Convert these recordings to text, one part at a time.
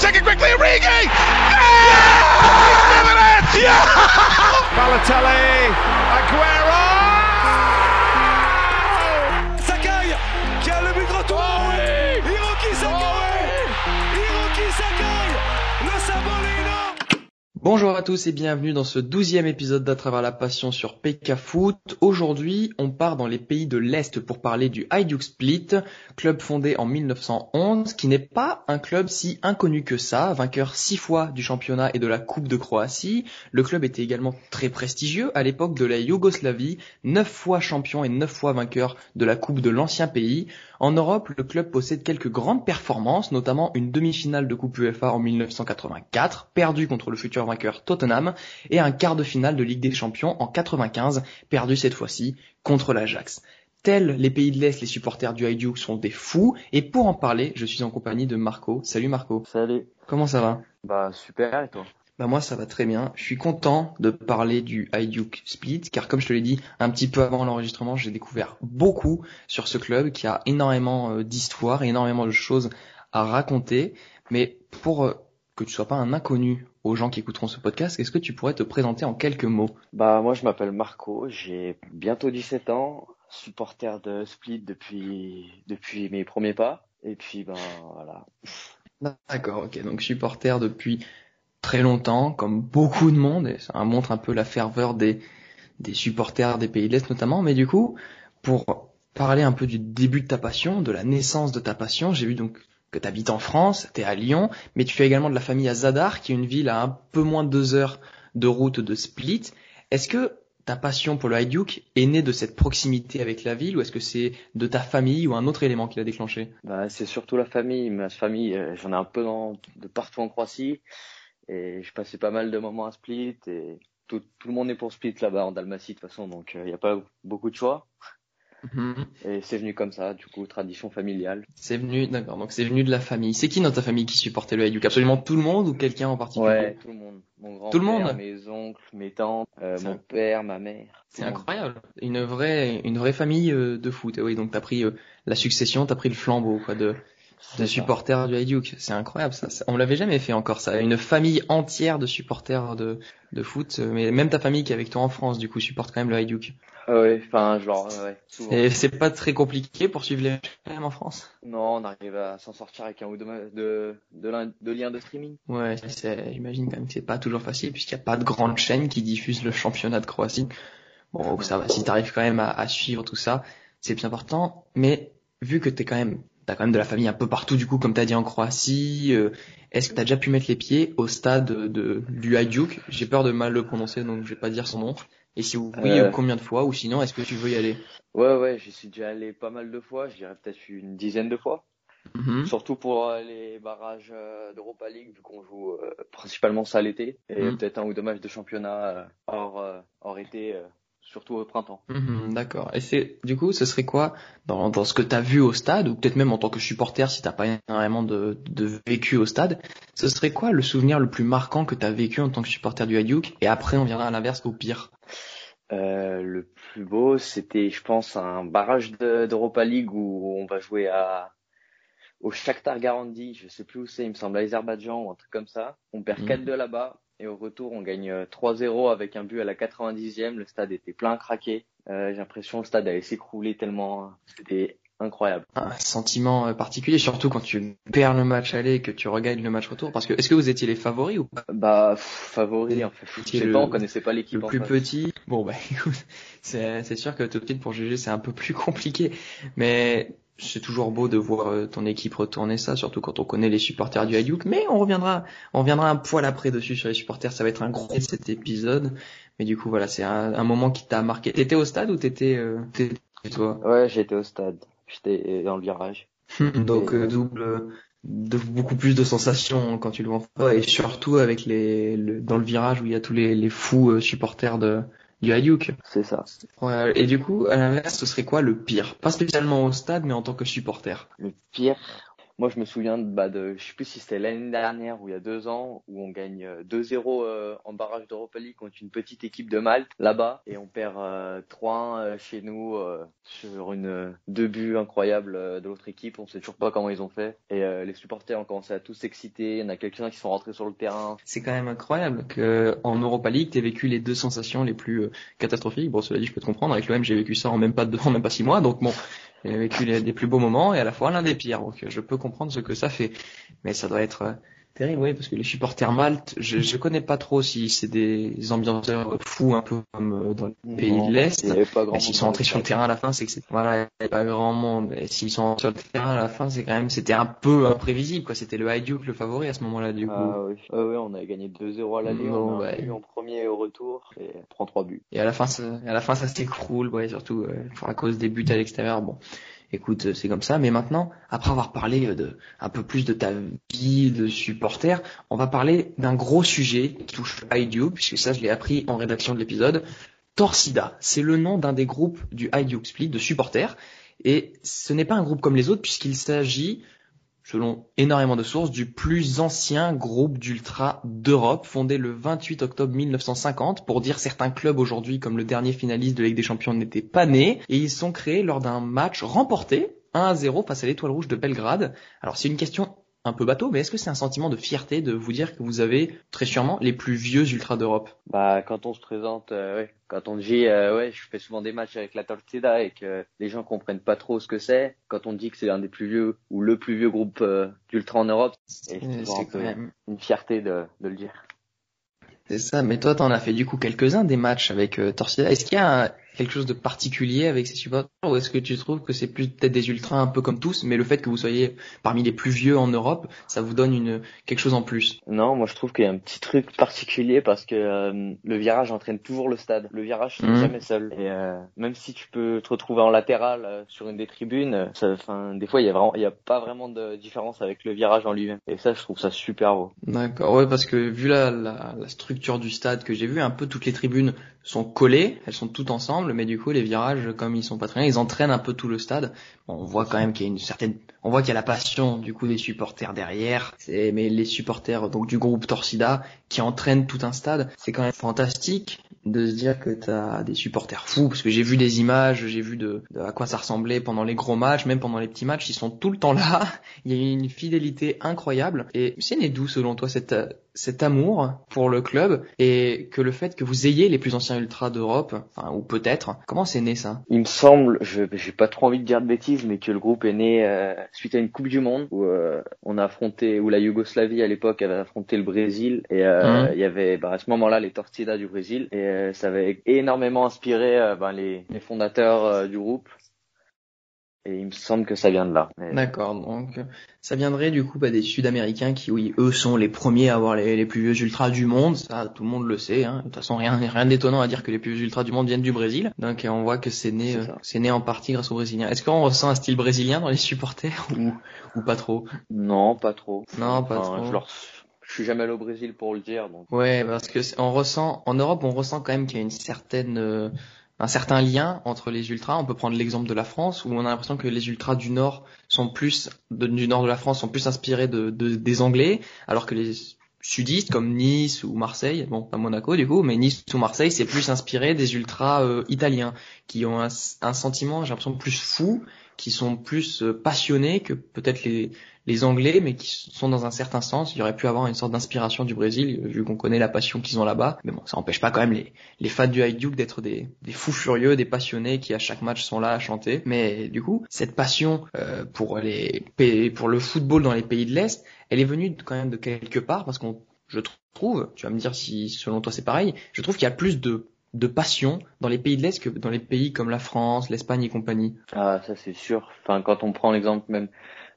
take it quickly, Origi! Yeah! He's doing it! Yeah! Balotelli, Aguero! Bonjour à tous et bienvenue dans ce douzième épisode d'À travers la passion sur PK Foot. Aujourd'hui, on part dans les pays de l'Est pour parler du Hajduk Split, club fondé en 1911, qui n'est pas un club si inconnu que ça, vainqueur six fois du championnat et de la Coupe de Croatie. Le club était également très prestigieux à l'époque de la Yougoslavie, neuf fois champion et neuf fois vainqueur de la Coupe de l'ancien pays. En Europe, le club possède quelques grandes performances, notamment une demi-finale de Coupe UEFA en 1984, perdue contre le futur vainqueur Tottenham, et un quart de finale de Ligue des Champions en 95, perdu cette fois-ci contre l'Ajax. Tels les pays de l'Est, les supporters du Hajduk sont des fous, et pour en parler, je suis en compagnie de Marco. Salut Marco. Salut. Comment ça va? Bah super et toi? Bah moi ça va très bien. Je suis content de parler du Hajduk Split car comme je te l'ai dit un petit peu avant l'enregistrement, j'ai découvert beaucoup sur ce club qui a énormément euh, d'histoires, énormément de choses à raconter. Mais pour euh, que tu sois pas un inconnu aux gens qui écouteront ce podcast, est-ce que tu pourrais te présenter en quelques mots? Bah moi je m'appelle Marco, j'ai bientôt 17 ans, supporter de Split depuis depuis mes premiers pas et puis ben voilà. D'accord, ok. Donc supporter depuis très longtemps, comme beaucoup de monde, et ça montre un peu la ferveur des, des supporters des pays de l'Est notamment, mais du coup, pour parler un peu du début de ta passion, de la naissance de ta passion, j'ai vu donc que tu habites en France, tu es à Lyon, mais tu fais également de la famille à Zadar, qui est une ville à un peu moins de deux heures de route de Split. Est-ce que ta passion pour le Hajduk est née de cette proximité avec la ville ou est-ce que c'est de ta famille ou un autre élément qui l'a déclenché? Bah c'est surtout la famille, ma famille, euh, j'en ai un peu dans, de partout en Croatie et je passais pas mal de moments à Split et tout, tout le monde est pour Split là-bas en Dalmatie de toute façon donc il euh, n'y a pas beaucoup de choix. Mhm. Et c'est venu comme ça, du coup, tradition familiale. C'est venu, d'accord, donc c'est venu de la famille. C'est qui dans ta famille qui supportait le Hajduk Absolument tout le monde ou quelqu'un en particulier? Ouais, tout le monde. Mon grand Tout le monde? mes oncles, mes tantes, euh, mon père, ma mère. C'est incroyable. Une vraie, une vraie famille euh, de foot. Et oui, donc t'as pris euh, la succession, t'as pris le flambeau, quoi, de, de supporters du Hajduk. C'est incroyable, ça. On l'avait jamais fait encore, ça. Une famille entière de supporters de, de foot. Mais même ta famille qui est avec toi en France, du coup, supporte quand même le Hajduk. Ah ouais, enfin, genre, ouais, souvent. Et c'est pas très compliqué pour suivre les matchs quand même en France? Non, on arrive à s'en sortir avec un ou deux de, de, liens de streaming. Ouais, c'est, j'imagine quand même que c'est pas toujours facile puisqu'il n'y a pas de grande chaîne qui diffuse le championnat de Croatie. Bon, ça va, si t'arrives quand même à, à suivre tout ça, c'est bien important. Mais vu que t'es quand même, t'as quand même de la famille un peu partout du coup, comme t'as dit en Croatie, euh, est-ce que t'as déjà pu mettre les pieds au stade de, du Hajduk J'ai peur de mal le prononcer, donc je vais pas dire son nom. Et si oui, Euh. ou combien de fois? Ou sinon, est-ce que tu veux y aller? Ouais, ouais, j'y suis déjà allé pas mal de fois, je dirais peut-être une dizaine de fois. Mhm. Surtout pour euh, les barrages euh, d'Europa League, vu qu'on joue euh, principalement ça l'été. Et Mhm. peut-être un ou deux matchs de championnat euh, hors, euh, hors été, euh, surtout au printemps. Mhm, D'accord. Et c'est du coup, ce serait quoi dans, dans ce que t'as vu au stade, ou peut-être même en tant que supporter si t'as pas énormément de, de vécu au stade, ce serait quoi le souvenir le plus marquant que t'as vécu en tant que supporter du Hajduk Et après, on viendra à l'inverse, au pire. Euh, le plus beau, c'était, je pense, un barrage de- d'Europa League où on va jouer à au Shakhtar Garandi, je sais plus où c'est, il me semble à Azerbaïdjan ou un truc comme ça. On perd Mhm. 4-2 là-bas et au retour on gagne euh, 3-0 avec un but à la 90e. Le stade était plein craqué. Euh, J'ai l'impression que le stade allait s'écrouler tellement euh, c'était incroyable. Un sentiment euh, particulier, surtout quand tu perds le match aller et que tu regagnes le match retour. Parce que est-ce que vous étiez les favoris ou pas? Bah pff, favori en fait. Je sais le- pas, on connaissait pas l'équipe Le en plus face. petit. Bon bah écoute, c'est c'est sûr que tout de suite pour juger c'est un peu plus compliqué, mais c'est toujours beau de voir euh, ton équipe retourner ça, surtout quand on connaît les supporters du Hajduk. Mais on reviendra, on reviendra un poil après dessus sur les supporters. Ça va être un gros de cet épisode, mais du coup voilà, c'est un, un moment qui t'a marqué. T'étais au stade ou t'étais, euh, toi? Ouais, j'étais au stade. J'étais dans le virage. Donc euh, double, de, beaucoup plus de sensations quand tu le vois en et surtout avec les, le- dans le virage où il y a tous les, les fous euh, supporters de du Hajduk. C'est ça. Ouais, et du coup, à l'inverse, ce serait quoi le pire? Pas spécialement au stade, mais en tant que supporter. Le pire, moi, je me souviens bah, de je sais plus si c'était l'année dernière ou il y a deux ans, où on gagne 2-0 euh, en barrage d'Europa League contre une petite équipe de Malte là-bas, et on perd 3-1 chez nous sur une deux buts incroyables de l'autre équipe. On sait toujours pas comment ils ont fait, et les supporters ont commencé à tous s'exciter. Il y en a quelques-uns qui sont rentrés sur le terrain. C'est quand même incroyable que en Europa League, t'aies vécu les deux sensations les plus catastrophiques. Bon, cela dit, je peux te comprendre. Avec l'OM, j'ai vécu ça en même pas deux, en même pas six mois, donc bon. J'ai vécu les, des plus beaux moments et à la fois l'un des pires. Donc je peux comprendre ce que ça fait. Mais ça doit être Terrible, oui, parce que les supporters maltes, je, je connais pas trop si c'est des ambianceurs fous un peu comme euh, dans les pays de l'Est. Mais s'ils sont entrés sur le terrain à la fin, c'est que c'est, voilà, il n'y a pas grand monde. Et s'ils sont sur le terrain à la fin, c'est quand même, c'était un peu imprévisible, quoi. C'était le High Duke le favori à ce moment-là, du coup. Ah oui, ah, oui on a gagné 2-0 à l'aller, on a eu en premier au retour et on prend 3 buts. Et à la fin, ça, à la fin, ça s'écroule, ouais, surtout, euh, à cause des buts à l'extérieur. Bon écoute, c'est comme ça. Mais maintenant, après avoir parlé de un peu plus de ta vie de supporter, on va parler d'un gros sujet qui touche IDU, puisque ça, je l'ai appris en rédaction de l'épisode. Torsida, c'est le nom d'un des groupes du IDU Split de supporters. Et ce n'est pas un groupe comme les autres, puisqu'il s'agit selon énormément de sources, du plus ancien groupe d'ultra d'Europe, fondé le 28 octobre 1950. Pour dire certains clubs aujourd'hui, comme le dernier finaliste de Ligue des Champions, n'étaient pas nés. Et ils sont créés lors d'un match remporté 1 à 0 face à l'Étoile Rouge de Belgrade. Alors c'est une question un peu bateau, mais est-ce que c'est un sentiment de fierté de vous dire que vous avez très sûrement les plus vieux ultras d'Europe? Bah quand on se présente, euh, quand on dit euh, ouais, je fais souvent des matchs avec la Torcida et que les gens comprennent pas trop ce que c'est, quand on dit que c'est un des plus vieux ou le plus vieux groupe euh, d'ultra en Europe, c'est quand même une fierté de, de le dire. C'est ça, mais toi t'en as fait du coup quelques-uns des matchs avec Torcida. Est-ce qu'il y a un, quelque chose de particulier avec ces supporters ou est-ce que tu trouves que c'est plus peut-être des ultras un peu comme tous, mais le fait que vous soyez parmi les plus vieux en Europe, ça vous donne une quelque chose en plus? Non, moi je trouve qu'il y a un petit truc particulier parce que euh, le virage entraîne toujours le stade. Le virage c'est mmh. jamais seul et euh, même si tu peux te retrouver en latéral euh, sur une des tribunes, enfin des fois il y a vraiment il y a pas vraiment de différence avec le virage en lui-même et ça je trouve ça super beau. D'accord, ouais parce que vu la, la, la structure du stade que j'ai vu, un peu toutes les tribunes sont collées, elles sont toutes ensemble, mais du coup les virages, comme ils sont pas très bien, ils entraînent un peu tout le stade. on voit quand même qu'il y a une certaine, on voit qu'il y a la passion du coup des supporters derrière. Mais les supporters donc du groupe Torsida qui entraînent tout un stade, c'est quand même fantastique de se dire que t'as des supporters fous parce que j'ai vu des images, j'ai vu de, à quoi ça ressemblait pendant les gros matchs, même pendant les petits matchs, ils sont tout le temps là. Il y a une fidélité incroyable. Et c'est né d'où selon toi cette cet amour pour le club et que le fait que vous ayez les plus anciens ultras d'Europe, enfin ou peut-être, comment c'est né ça? Il me semble, je j'ai pas trop envie de dire de bêtises, mais que le groupe est né euh, suite à une Coupe du Monde où euh, on a affronté, où la Yougoslavie à l'époque avait affronté le Brésil et euh, mmh. il y avait bah, à ce moment-là les Torcidas du Brésil et ça avait énormément inspiré ben, les, les fondateurs du groupe et il me semble que ça vient de là. D'accord, donc ça viendrait du coup bah, des Sud-Américains qui, oui, eux sont les premiers à avoir les, les, plus vieux ultras du monde. Ça, tout le monde le sait. Hein. De toute façon, rien, rien d'étonnant à dire que les plus vieux ultras du monde viennent du Brésil. Donc on voit que c'est né, euh, c'est né en partie grâce aux Brésiliens. Est-ce qu'on ressent un style brésilien dans les supporters ou, ou pas trop? Non, pas trop. Non, pas trop. Je, leur... je suis jamais allé au Brésil pour le dire. Donc. Ouais, parce que on ressent en Europe, on ressent quand même qu'il y a une certaine euh, un certain lien entre les ultras. On peut prendre l'exemple de la France où on a l'impression que les ultras du Nord sont plus du Nord de la France sont plus inspirés de, des Anglais, alors que les sudistes comme Nice ou Marseille, bon pas Monaco du coup, mais Nice ou Marseille c'est plus inspiré des ultras euh, italiens qui ont un, un sentiment j'ai l'impression plus fou qui sont plus euh, passionnés que peut-être les, les Anglais, mais qui sont dans un certain sens. Il y aurait pu avoir une sorte d'inspiration du Brésil, vu qu'on connaît la passion qu'ils ont là-bas. Mais bon, ça n'empêche pas quand même les, fans du High Duke d'être des, des fous furieux, des passionnés qui à chaque match sont là à chanter. Mais du coup, cette passion euh, pour les pour le football dans les pays de l'Est, elle est venue quand même de quelque part, parce qu'on je trouve, tu vas me dire si selon toi c'est pareil, je trouve qu'il y a plus de de passion dans les pays de l'Est que dans les pays comme la France, l'Espagne et compagnie. Ah, ça c'est sûr. Enfin, quand on prend l'exemple même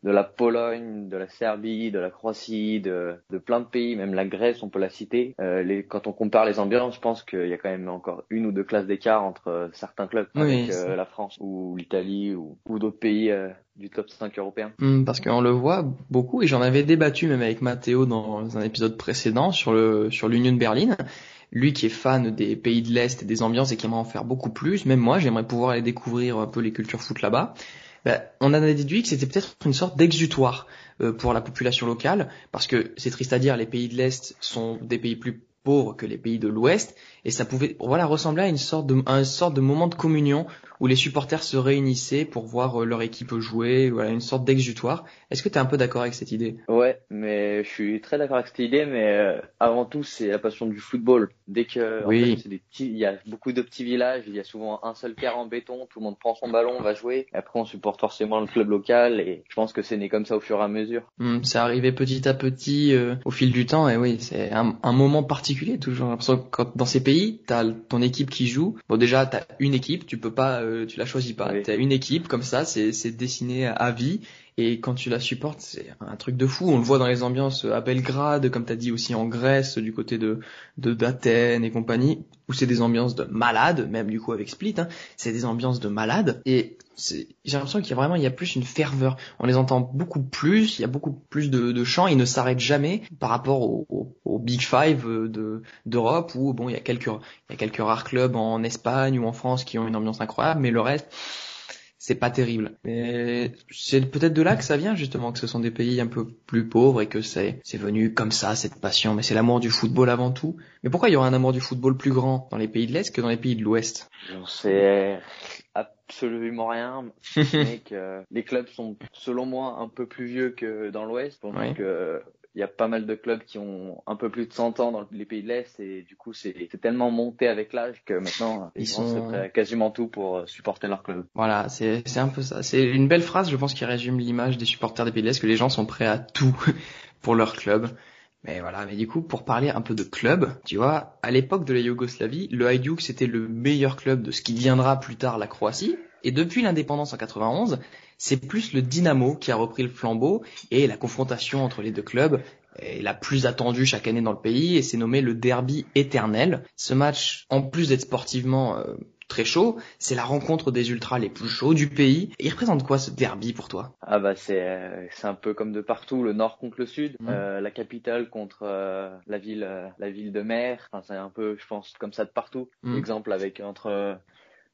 de la Pologne, de la Serbie, de la Croatie, de, de plein de pays, même la Grèce, on peut la citer. Euh, les, quand on compare les ambiances, je pense qu'il y a quand même encore une ou deux classes d'écart entre euh, certains clubs avec euh, la France ou l'Italie ou, ou d'autres pays euh, du top 5 européen. Hmm, parce qu'on le voit beaucoup et j'en avais débattu même avec Matteo dans un épisode précédent sur le sur l'Union de Berlin lui qui est fan des pays de l'Est et des ambiances et qui aimerait en faire beaucoup plus, même moi j'aimerais pouvoir aller découvrir un peu les cultures foot là-bas, ben, on en a déduit que c'était peut-être une sorte d'exutoire. pour la population locale, parce que c'est triste à dire, les pays de l'Est sont des pays plus pauvres que les pays de l'Ouest, et ça pouvait voilà ressembler à une sorte de à une sorte de moment de communion où les supporters se réunissaient pour voir euh, leur équipe jouer, voilà une sorte d'exutoire. Est-ce que tu es un peu d'accord avec cette idée? Ouais, mais je suis très d'accord avec cette idée, mais euh, avant tout c'est la passion du football. Dès que oui. en fait, des petits, il y a beaucoup de petits villages, il y a souvent un seul terrain en béton, tout le monde prend son ballon, va jouer. Et après on supporte forcément le club local et je pense que c'est né comme ça au fur et à mesure. Hum, c'est arrivé petit à petit euh, au fil du temps et oui c'est un, un, moment particulier toujours. J'ai l'impression que quand, dans ces pays t'as ton équipe qui joue. Bon déjà t'as une équipe, tu peux pas, euh, tu la choisis pas. T'as une équipe comme ça, c'est c'est dessiné à vie. Et quand tu la supportes, c'est un truc de fou. On le voit dans les ambiances à Belgrade, comme t'as dit aussi en Grèce, du côté de d'Athènes et compagnie, où c'est des ambiances de malades, même du coup avec Split, hein, c'est des ambiances de malades. Et j'ai l'impression qu'il y a vraiment, il y a plus une ferveur. On les entend beaucoup plus, il y a beaucoup plus de, de chants, ils ne s'arrêtent jamais par rapport au, au, au Big Five de d'Europe où bon, il y a quelques il y a quelques rares clubs en Espagne ou en France qui ont une ambiance incroyable, mais le reste c'est pas terrible. Mais c'est peut-être de là que ça vient justement, que ce sont des pays un peu plus pauvres et que c'est c'est venu comme ça cette passion. Mais c'est l'amour du football avant tout. Mais pourquoi il y aurait un amour du football plus grand dans les pays de l'Est que dans les pays de l'Ouest? J'en sais absolument rien. les clubs sont selon moi un peu plus vieux que dans l'Ouest. Donc oui. Il y a pas mal de clubs qui ont un peu plus de 100 ans dans les pays de l'Est et du coup c'est tellement monté avec l'âge que maintenant ils, ils sont prêts à quasiment tout pour euh, supporter leur club. Voilà, c'est c'est un peu ça. C'est une belle phrase, je pense, qui résume l'image des supporters des pays de l'Est que les gens sont prêts à tout pour leur club. Mais voilà, mais du coup, pour parler un peu de club, tu vois, à l'époque de la Yougoslavie, le Hajduk c'était le meilleur club de ce qui deviendra plus tard la Croatie. Et depuis l'indépendance en 91, c'est plus le Dynamo qui a repris le flambeau et la confrontation entre les deux clubs est la plus attendue chaque année dans le pays et c'est nommé le derby éternel. Ce match, en plus d'être sportivement euh, très chaud, c'est la rencontre des ultras les plus chauds du pays. Et il représente quoi ce derby pour toi? Ah bah c'est euh, c'est un peu comme de partout, le nord contre le sud, mmh. euh, la capitale contre euh, la ville la ville de mer. Enfin, c'est un peu, je pense, comme ça de partout. Mmh. Exemple avec entre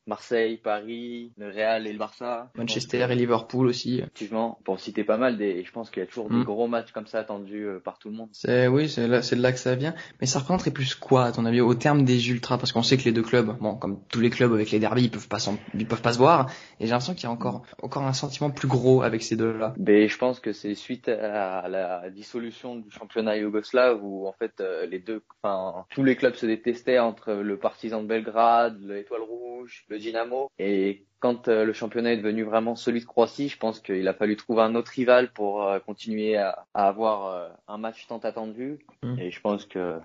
Marseille, Paris, le Real et le Barça. Manchester et Liverpool aussi. Effectivement, pour citer pas mal, des, je pense qu'il y a toujours mm. des gros matchs comme ça attendus euh, par tout le monde. C'est oui, c'est là, c'est de là que ça vient. Mais ça représenterait plus quoi, à ton avis, au terme des ultras, parce qu'on sait que les deux clubs, bon, comme tous les clubs avec les derbies, ils peuvent pas, ils peuvent pas se voir. Et j'ai l'impression qu'il y a encore, encore un sentiment plus gros avec ces deux-là. Mais je pense que c'est suite à la dissolution du championnat yougoslave où en fait euh, les deux, enfin tous les clubs se détestaient entre le Partizan de Belgrade, l'Étoile Rouge, le Dynamo. Et quand euh, le championnat est devenu vraiment celui de Croatie, je pense qu'il a fallu trouver un autre rival pour euh, continuer à, à avoir euh, un match tant attendu. Mm. Et je pense que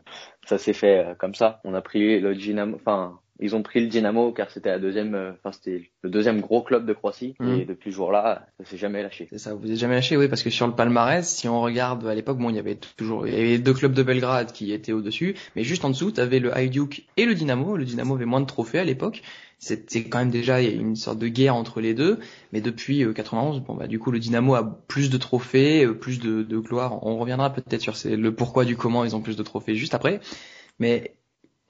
ça s'est fait euh, comme ça. On a pris le Dynamo, enfin ils ont pris le Dynamo car c'était la deuxième, euh, enfin c'était le deuxième gros club de Croatie Mm. et depuis ce jour-là, ça s'est jamais lâché. C'est ça, vous êtes jamais lâché, oui, parce que sur le palmarès, si on regarde à l'époque, bon, il y avait toujours, il y avait deux clubs de Belgrade qui étaient au-dessus, mais juste en dessous, tu avais le Hajduk et le Dynamo. Le Dynamo avait moins de trophées à l'époque. C'était quand même déjà une sorte de guerre entre les deux, mais depuis euh, 91, bon bah du coup le Dynamo a plus de trophées, euh, plus de, de gloire. On reviendra peut-être sur le pourquoi du comment ils ont plus de trophées juste après, mais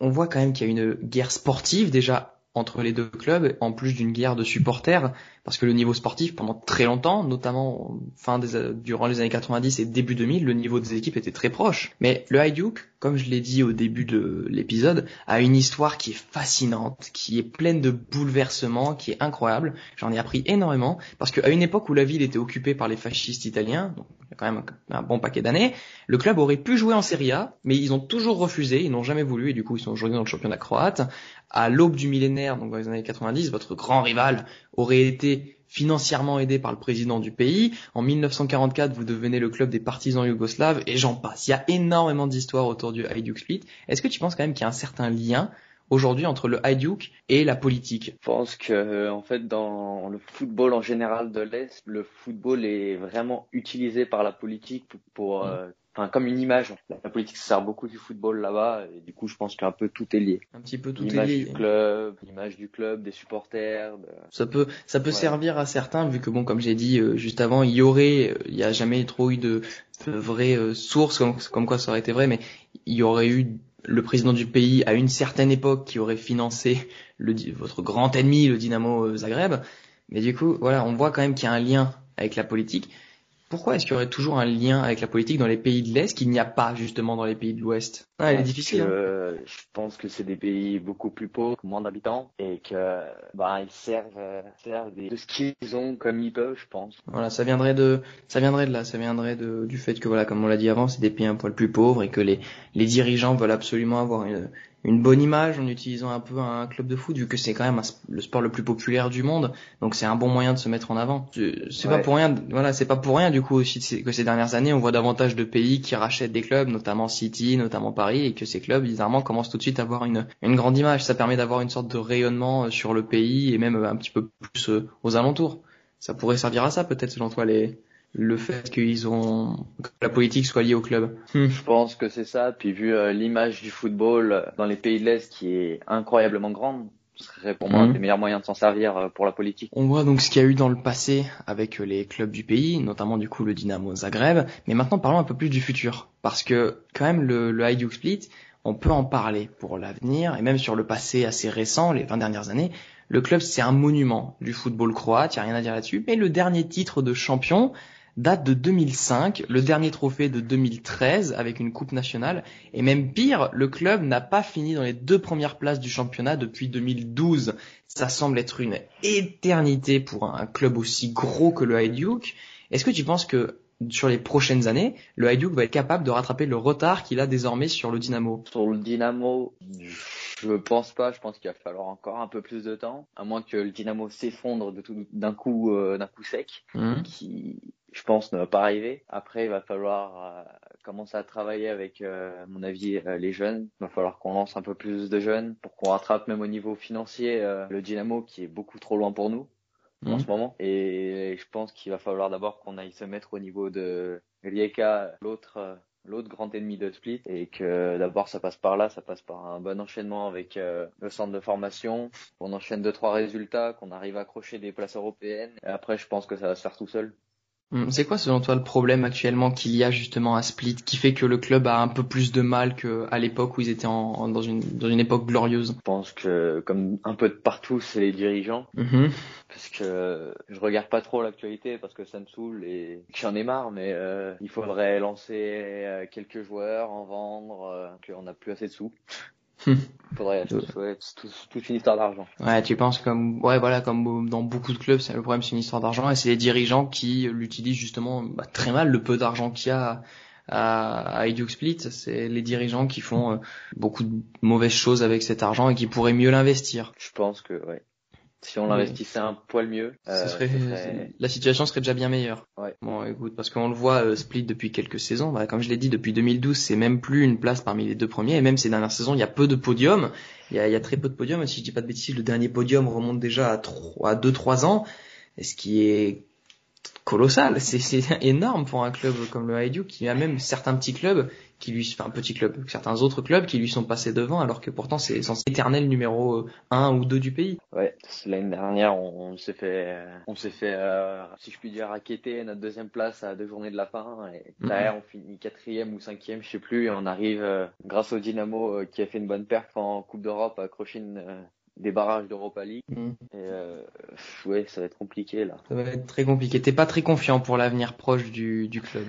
on voit quand même qu'il y a une guerre sportive déjà entre les deux clubs, en plus d'une guerre de supporters, parce que le niveau sportif, pendant très longtemps, notamment fin des, durant les années 90 et début 2000, le niveau des équipes était très proche. Mais le Hajduk, comme je l'ai dit au début de l'épisode, a une histoire qui est fascinante, qui est pleine de bouleversements, qui est incroyable. J'en ai appris énormément, parce qu'à une époque où la ville était occupée par les fascistes italiens, donc il y a quand même un bon paquet d'années, le club aurait pu jouer en Serie A, mais ils ont toujours refusé, ils n'ont jamais voulu, et du coup ils sont aujourd'hui dans le championnat croate. À l'aube du millénaire, donc dans les années 90, votre grand rival aurait été financièrement aidé par le président du pays. En 1944, vous devenez le club des partisans yougoslaves et j'en passe. Il y a énormément d'histoires autour du Hajduk Split. Est-ce que tu penses quand même qu'il y a un certain lien aujourd'hui entre le Hajduk et la politique? Je pense que en fait dans le football en général de l'Est, le football est vraiment utilisé par la politique pour, pour euh, enfin comme une image. La politique se sert beaucoup du football là-bas et du coup je pense qu'un peu tout est lié. Un petit peu tout l'image est lié. du club, l'image du club, des supporters. De... Ça peut ça peut Ouais. servir à certains vu que bon comme j'ai dit euh, juste avant, il y aurait euh, il y a jamais trop eu de, de vraies euh, sources comme comme quoi ça aurait été vrai mais il y aurait eu le président du pays à une certaine époque qui aurait financé le votre grand ennemi le Dynamo Zagreb mais du coup voilà on voit quand même qu'il y a un lien avec la politique pourquoi est-ce qu'il y aurait toujours un lien avec la politique dans les pays de l'Est qu'il n'y a pas justement dans les pays de l'Ouest? Ah, Elle est difficile. Hein. je pense que c'est des pays beaucoup plus pauvres, moins d'habitants, et que bah ils servent, euh, servent de ce qu'ils ont comme ils peuvent, je pense. Voilà, ça viendrait de ça viendrait de là, ça viendrait de, du fait que voilà, comme on l'a dit avant, c'est des pays un poil plus pauvres et que les les dirigeants veulent absolument avoir une une bonne image en utilisant un peu un club de foot vu que c'est quand même le sport le plus populaire du monde. Donc c'est un bon moyen de se mettre en avant. C'est pas pour rien voilà c'est pas pour rien du coup aussi que ces dernières années on voit davantage de pays qui rachètent des clubs notamment City notamment Paris et que ces clubs bizarrement commencent tout de suite à avoir une une grande image. Ça permet d'avoir une sorte de rayonnement euh, sur le pays et même euh, un petit peu plus euh, aux alentours. Ça pourrait servir à ça peut-être selon toi les le fait qu'ils ont que la politique soit liée au club. Hmm. Je pense que c'est ça. Puis vu euh, l'image du football euh, dans les pays de l'Est qui est incroyablement grande, ce serait pour moi un hmm. des meilleurs moyens de s'en servir euh, pour la politique. On voit donc ce qu'il y a eu dans le passé avec les clubs du pays, notamment du coup le Dynamo Zagreb. Mais maintenant parlons un peu plus du futur, parce que quand même le, le Hajduk Split, on peut en parler pour l'avenir et même sur le passé assez récent, les 20 dernières années. Le club, c'est un monument du football croate, il n'y a rien à dire là-dessus. Mais le dernier titre de champion, date de 2005, le dernier trophée de 2013 avec une coupe nationale, et même pire, le club n'a pas fini dans les deux premières places du championnat depuis 2012. Ça semble être une éternité pour un club aussi gros que le Hajduk. Est-ce que tu penses que sur les prochaines années, le Hajduk va être capable de rattraper le retard qu'il a désormais sur le Dynamo? Sur le Dynamo, je pense pas. Je pense qu'il va falloir encore un peu plus de temps, à moins que le Dynamo s'effondre d'un coup, euh, d'un coup sec, mmh. qui je pense, ne va pas arriver. Après, il va falloir euh, commencer à travailler avec, euh, à mon avis, euh, les jeunes. Il va falloir qu'on lance un peu plus de jeunes pour qu'on rattrape même au niveau financier le Dynamo qui est beaucoup trop loin pour nous en mhm. ce moment. Et je pense qu'il va falloir d'abord qu'on aille se mettre au niveau de Rijeka, l'autre l'autre grand ennemi de Split et que d'abord ça passe par là, ça passe par un bon enchaînement avec le centre de formation, qu'on enchaîne deux trois résultats, qu'on arrive à accrocher des places européennes et après je pense que ça va se faire tout seul. Hum, c'est quoi selon toi le problème actuellement qu'il y a justement à Split qui fait que le club a un peu plus de mal qu'à l'époque où ils étaient en, dans, une, dans une époque glorieuse? Je pense que comme un peu de partout c'est les dirigeants. Mm-hmm. Parce que je regarde pas trop l'actualité parce que ça me saoule et j'en ai marre mais euh, il faudrait lancer euh, quelques joueurs, en vendre, euh, qu'on n'a plus assez de sous. Faudrait ouais, toute une histoire d'argent. Ouais, tu penses comme ouais voilà comme dans beaucoup de clubs, c'est le problème c'est une histoire d'argent et c'est les dirigeants qui l'utilisent justement bah, très mal le peu d'argent qu'il y a à, à Split, c'est les dirigeants qui font euh, beaucoup de mauvaises choses avec cet argent et qui pourraient mieux l'investir. Je pense que ouais. Si on l'investissait un poil mieux, euh, serait, la situation serait déjà bien meilleure. Ouais. Bon, écoute, parce qu'on le voit euh, Split depuis quelques saisons. Bah, comme je l'ai dit, depuis 2012, c'est même plus une place parmi les deux premiers. Et même ces dernières saisons, il y a peu de podiums. Il y a, il y a très peu de podiums. Si je dis pas de bêtises, le dernier podium remonte déjà à trois, à deux, trois ans. ce qui est colossal. C'est énorme pour un club comme le Hajduk, qui a même certains petits clubs qui lui, enfin, un petit club, certains autres clubs qui lui sont passés devant, alors que pourtant c'est censé éternel numéro 1 ou 2 du pays. Ouais, l'année dernière, on, s'est fait, on s'est fait, euh, si je puis dire, raqueter notre deuxième place à deux journées de la fin, et mhm. derrière on finit quatrième ou cinquième, je sais plus, et on arrive, euh, grâce au Dynamo euh, qui a fait une bonne perf en Coupe d'Europe, à accrocher des barrages d'Europa League. Mhm. Et ouais, ça va être compliqué là. Ça va être très compliqué. T'es pas très confiant pour l'avenir proche du, du club?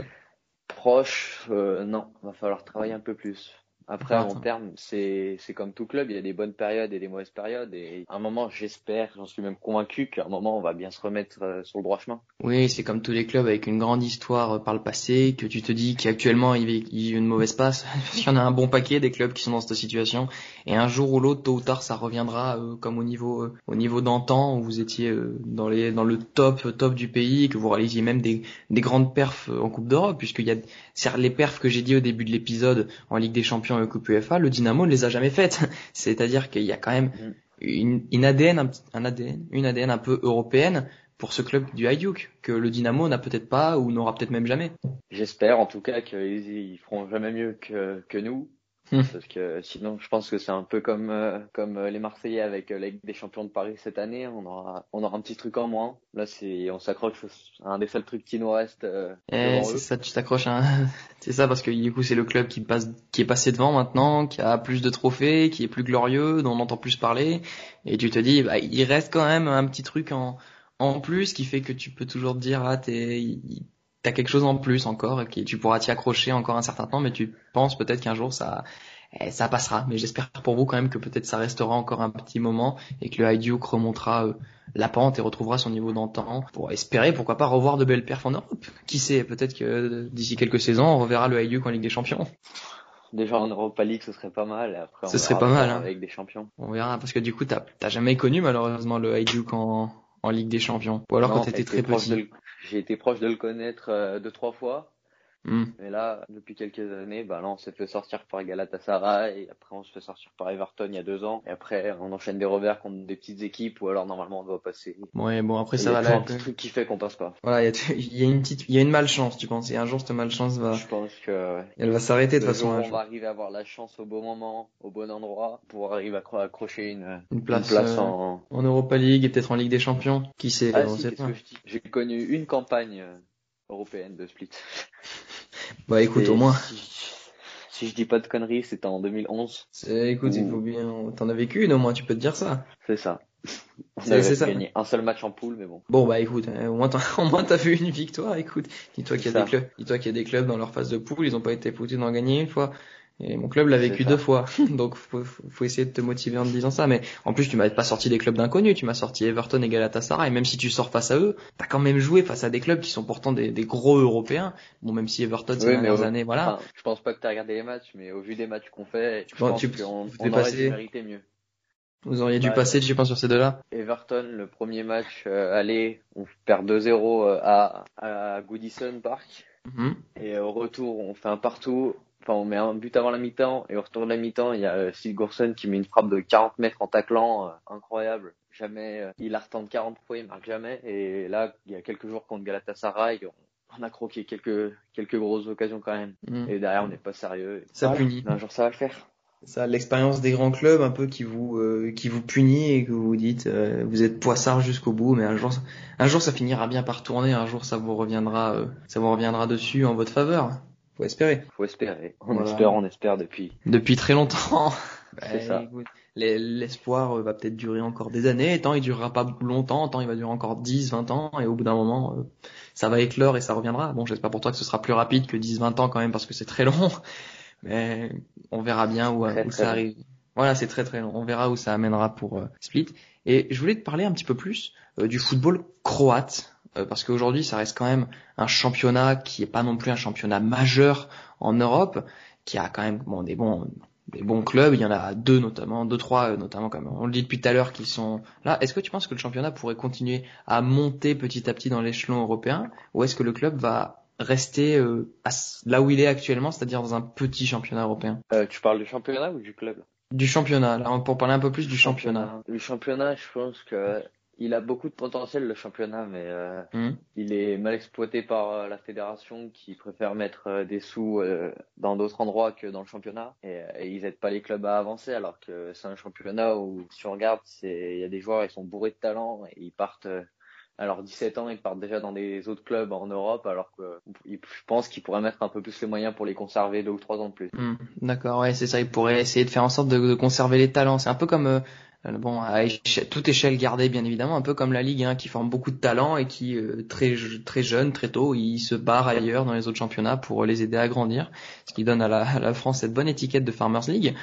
Proche, euh, non, va falloir travailler un peu plus. Après, à long terme, c'est, c'est comme tout club, il y a des bonnes périodes et des mauvaises périodes. Et à un moment, j'espère, j'en suis même convaincu qu'à un moment, on va bien se remettre euh, sur le droit chemin. Oui, c'est comme tous les clubs avec une grande histoire euh, par le passé, que tu te dis qu'actuellement, il y a une mauvaise passe. Parce qu'il y en a un bon paquet des clubs qui sont dans cette situation. Et un jour ou l'autre, tôt ou tard, ça reviendra euh, comme au niveau, au niveau d'antan, où vous étiez dans les, dans le top, top du pays, que vous réalisiez même des, des grandes perfs en Coupe d'Europe, puisqu'il y a, les perfs que j'ai dit au début de l'épisode en Ligue des Champions Coupe UEFA, le Dynamo ne les a jamais faites. C'est-à-dire qu'il y a quand même mm. une, une ADN, un, ADN, une ADN un peu européenne pour ce club du Hajduk que le Dynamo n'a peut-être pas ou n'aura peut-être même jamais. J'espère en tout cas qu'ils feront jamais mieux que, que nous Hmm. Parce que sinon, je pense que c'est un peu comme euh, comme euh, les Marseillais avec euh, la Ligue des Champions de Paris cette année. On aura on aura un petit truc en moins. Là, c'est on s'accroche à un des seuls trucs qui nous reste. Eh, c'est ça, tu t'accroches. À... c'est ça parce que du coup, c'est le club qui passe qui est passé devant maintenant, qui a plus de trophées, qui est plus glorieux, dont on entend plus parler. Et tu te dis, bah, il reste quand même un petit truc en en plus qui fait que tu peux toujours te dire ah t'es t'as quelque chose en plus encore et qui tu pourras t'y accrocher encore un certain temps, mais tu penses peut-être qu'un jour ça eh, ça passera. Mais j'espère pour vous quand même que peut-être ça restera encore un petit moment et que le Hajduk remontera euh, la pente et retrouvera son niveau d'antan pour espérer pourquoi pas revoir de belles perfs en Europe. Qui sait, peut-être que d'ici quelques saisons on reverra le Hajduk en Ligue des Champions. Déjà en Europa League, ce serait pas mal. après, on ce serait pas mal hein. avec des champions. On verra parce que du coup, t'as jamais connu malheureusement le Hajduk en, en Ligue des Champions. Ou alors quand t'étais très petit. J'ai été proche de le connaître euh, deux trois fois. Hmm. Mais là, depuis quelques années, bah là, on s'est fait sortir par Galatasaray, et après on se fait sortir par Everton il y a deux ans, et après on enchaîne des revers contre des petites équipes, ou alors normalement on doit passer. Ouais, bon après ça va là. Il y a un truc qui fait qu'on passe pas. Voilà, il y, a une petite, il y a une malchance, tu penses, et un jour cette malchance va. Je pense que. Elle va s'arrêter de toute façon. On va arriver à avoir la chance au bon moment, au bon endroit, pour arriver à accrocher une, une place, euh, en... en Europa League et peut-être en Ligue des Champions. Qui sait, ah, si, J'ai connu une campagne euh, européenne de split. Bah écoute, au moins. Si, je dis pas de conneries, c'était en 2011. Écoute, il faut bien. T'en as vécu une au moins, tu peux te dire ça. C'est ça. On avait gagné un seul match en poule, mais bon. Bon bah écoute, hein, au moins t'as, au moins t'as fait une victoire. Écoute, dis-toi qu'il y a des clubs, dis-toi qu'il y a des clubs dans leur phase de poule, ils ont pas été foutus d'en gagner une fois. Et mon club l'a vécu deux fois, donc faut, faut essayer de te motiver en te disant ça. Mais en plus, tu m'as pas sorti des clubs d'inconnus, tu m'as sorti Everton et Galatasaray. Même si tu sors face à eux, t'as quand même joué face à des clubs qui sont pourtant des, des gros Européens. Bon, même si Everton ces dernières années, voilà. je pense pas que t'as regardé les matchs, mais au vu des matchs qu'on fait, je pense qu'on on aurait dû mériter mieux. Vous auriez dû passer, je pense, sur ces deux-là. Everton, le premier match, euh, allez, on perd 2-0 euh, à, à Goodison Park. Mhm. Et au retour, on fait un partout enfin on met un but avant la mi-temps et au retour de la mi-temps. Il y a euh, Sigurdsson qui met une frappe de 40 mètres en taclant euh, incroyable. Jamais euh, il a retente 40 fois il marque jamais. Et là il y a quelques jours contre Galatasaray on, a croqué quelques quelques grosses occasions quand même. Mm. et derrière on n'est pas sérieux. Ça punit. Un jour ça va le faire. Ça l'expérience des grands clubs un peu qui vous qui vous punit et que vous vous dites vous êtes poissard jusqu'au bout mais un jour un jour ça finira bien par tourner. Un jour ça vous reviendra ça vous reviendra dessus en votre faveur faut espérer. Faut espérer. On espère, on espère depuis. Depuis très longtemps. C'est ça. L'espoir euh, va peut-être durer encore des années, tant il durera pas longtemps, tant il va durer encore 10, 20 ans, et au bout d'un moment, euh, ça va éclore et ça reviendra. Bon, j'espère pour toi que ce sera plus rapide que 10, 20 ans quand même, parce que c'est très long, mais on verra bien où, ça arrive. Voilà, c'est très très long. On verra où ça amènera pour euh, Split. Et je voulais te parler un petit peu plus du football croate. Euh, parce qu'aujourd'hui ça reste quand même un championnat qui est pas non plus un championnat majeur en Europe, qui a quand même bon des bons des bons clubs, il y en a deux notamment, deux trois euh, notamment comme on le dit depuis tout à l'heure qui sont là. Est-ce que tu penses que le championnat pourrait continuer à monter petit à petit dans l'échelon européen ou est-ce que le club va rester euh, là où il est actuellement, c'est-à-dire dans un petit championnat européen? Euh, Tu parles du championnat ou du club? Du championnat, là pour parler un peu plus du championnat. Du championnat, je pense que il a beaucoup de potentiel le championnat, mais euh, hmm. il est mal exploité par euh, la fédération qui préfère mettre euh, des sous dans d'autres endroits que dans le championnat et, ils aident pas les clubs à avancer alors que c'est un championnat où si on regarde, c'est il y a des joueurs ils sont bourrés de talent et ils partent à leurs 17 ans ils partent déjà dans des autres clubs en Europe alors que je pense qu'ils pourraient mettre un peu plus les moyens pour les conserver deux ou trois ans de plus. Hmm. D'accord, ouais, c'est ça, ils pourraient essayer de faire en sorte de, de conserver les talents. C'est un peu comme euh, bon, à toute échelle gardée bien évidemment, un peu comme la Ligue hein, qui forme beaucoup de talents et qui euh, très très jeune, très tôt, ils se barrent ailleurs dans les autres championnats pour les aider à grandir, ce qui donne à la, France cette bonne étiquette de Farmers League.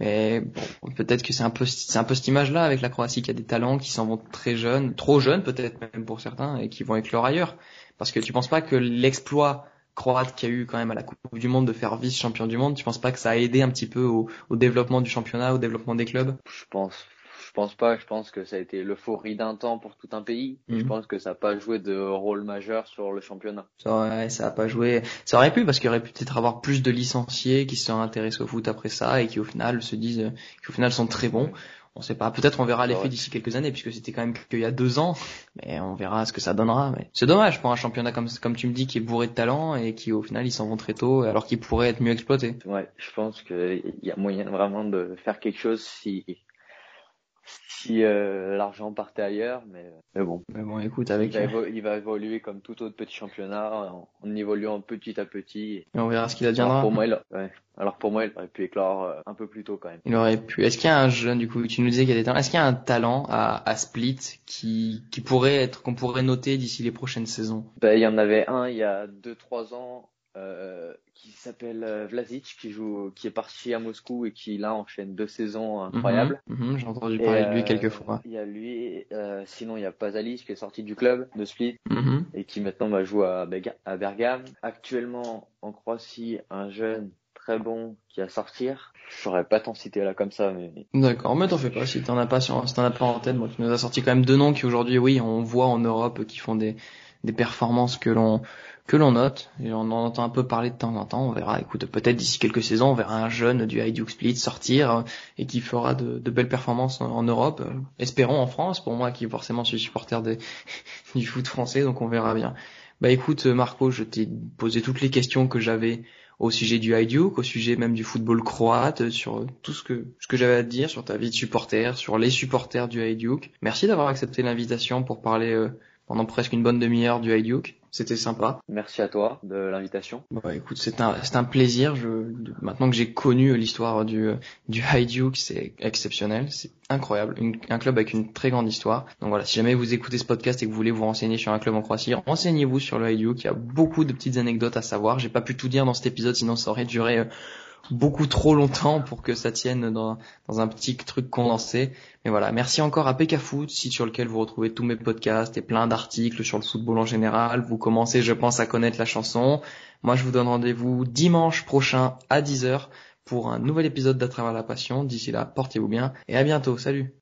Mais peut-être que c'est un peu c'est un peu cette image-là avec la Croatie qui a des talents qui s'en vont très jeunes, trop jeunes peut-être même pour certains et qui vont éclore ailleurs. Parce que tu penses pas que l'exploit croate qu'il y a eu quand même à la Coupe du Monde de faire vice-champion du monde, tu penses pas que ça a aidé un petit peu au, au développement du championnat, au développement des clubs? Je pense je pense pas. Je pense que ça a été l'euphorie d'un temps pour tout un pays. Je mhm. pense que ça n'a pas joué de rôle majeur sur le championnat. Ça, ouais, ça a pas joué. Ça aurait pu parce qu'il aurait pu peut-être avoir plus de licenciés qui se sont intéressés au foot après ça et qui au final se disent, qui au final sont très bons. On sait pas. Peut-être on verra l'effet d'ici quelques années puisque c'était quand même qu'il y a deux ans. Mais on verra ce que ça donnera. Mais c'est dommage pour un championnat comme comme tu me dis qui est bourré de talent et qui au final ils s'en vont très tôt alors qu'ils pourraient être mieux exploités. Ouais, je pense qu'il y a moyen vraiment de faire quelque chose si si euh, l'argent partait ailleurs, mais, mais bon. Mais bon, écoute, avec. Il va, évo- il va évoluer comme tout autre petit championnat, en, en évoluant petit à petit. Et on verra ce qu'il Alors adviendra. pour moi, il, ouais. Alors pour moi, il aurait pu éclore euh, un peu plus tôt quand même. Il aurait pu. Est-ce qu'il y a un jeune, du coup, tu nous disais qu'il y a des talents. Est-ce qu'il y a un talent à, à Split qui, qui pourrait être, qu'on pourrait noter d'ici les prochaines saisons? Ben, il y en avait un il y a 2-3 ans euh, qui s'appelle euh, Vlasic, qui joue, qui est parti à Moscou et qui là enchaîne deux saisons incroyables. Mhm, mhm, J'ai entendu Et, parler de lui euh, quelques fois. Il y a lui, euh, sinon il y a Pasalic qui est sorti du club de Split Mhm. et qui maintenant va jouer à, Bega- à Bergame. Actuellement en Croatie, un jeune très bon qui a sortir. Je saurais pas t'en citer là comme ça, mais D'accord, mais t'en fais pas. Si t'en as pas, sur, si t'en as pas en tête, moi, tu nous as sorti quand même deux noms qui aujourd'hui, oui, on voit en Europe qui font des, des performances que l'on que l'on note et on en entend un peu parler de temps en temps. On verra. Écoute, peut-être d'ici quelques saisons, on verra un jeune du Hajduk Split sortir euh, et qui fera de, belles performances en, Europe. Euh, Espérons en France. Pour moi, qui forcément suis supporter du foot français, donc on verra bien. Bah écoute, Marco, je t'ai posé toutes les questions que j'avais au sujet du Hajduk, au sujet même du football croate, sur tout ce que j'avais à te dire sur ta vie de supporter, sur les supporters du Hajduk. Merci d'avoir accepté l'invitation pour parler euh, pendant presque une bonne demi-heure du Hajduk. C'était sympa. merci à toi de l'invitation. Bah écoute, c'est un c'est un plaisir. Je maintenant que j'ai connu l'histoire du du Hajduk, c'est exceptionnel, c'est incroyable, Une- un club avec une très grande histoire. Donc voilà, si jamais vous écoutez ce podcast et que vous voulez vous renseigner sur un club en Croatie, renseignez-vous sur le Hajduk. Il y a beaucoup de petites anecdotes à savoir. J'ai pas pu tout dire dans cet épisode, sinon ça aurait duré euh, beaucoup trop longtemps pour que ça tienne dans, un petit truc condensé. Mais voilà, merci encore à PK site sur lequel vous retrouvez tous mes podcasts et plein d'articles sur le football en général. Vous commencez, je pense, à connaître la chanson. Moi, je vous donne rendez-vous dimanche prochain à 10h pour un nouvel épisode d'À travers la passion. D'ici là, portez-vous bien et à bientôt. Salut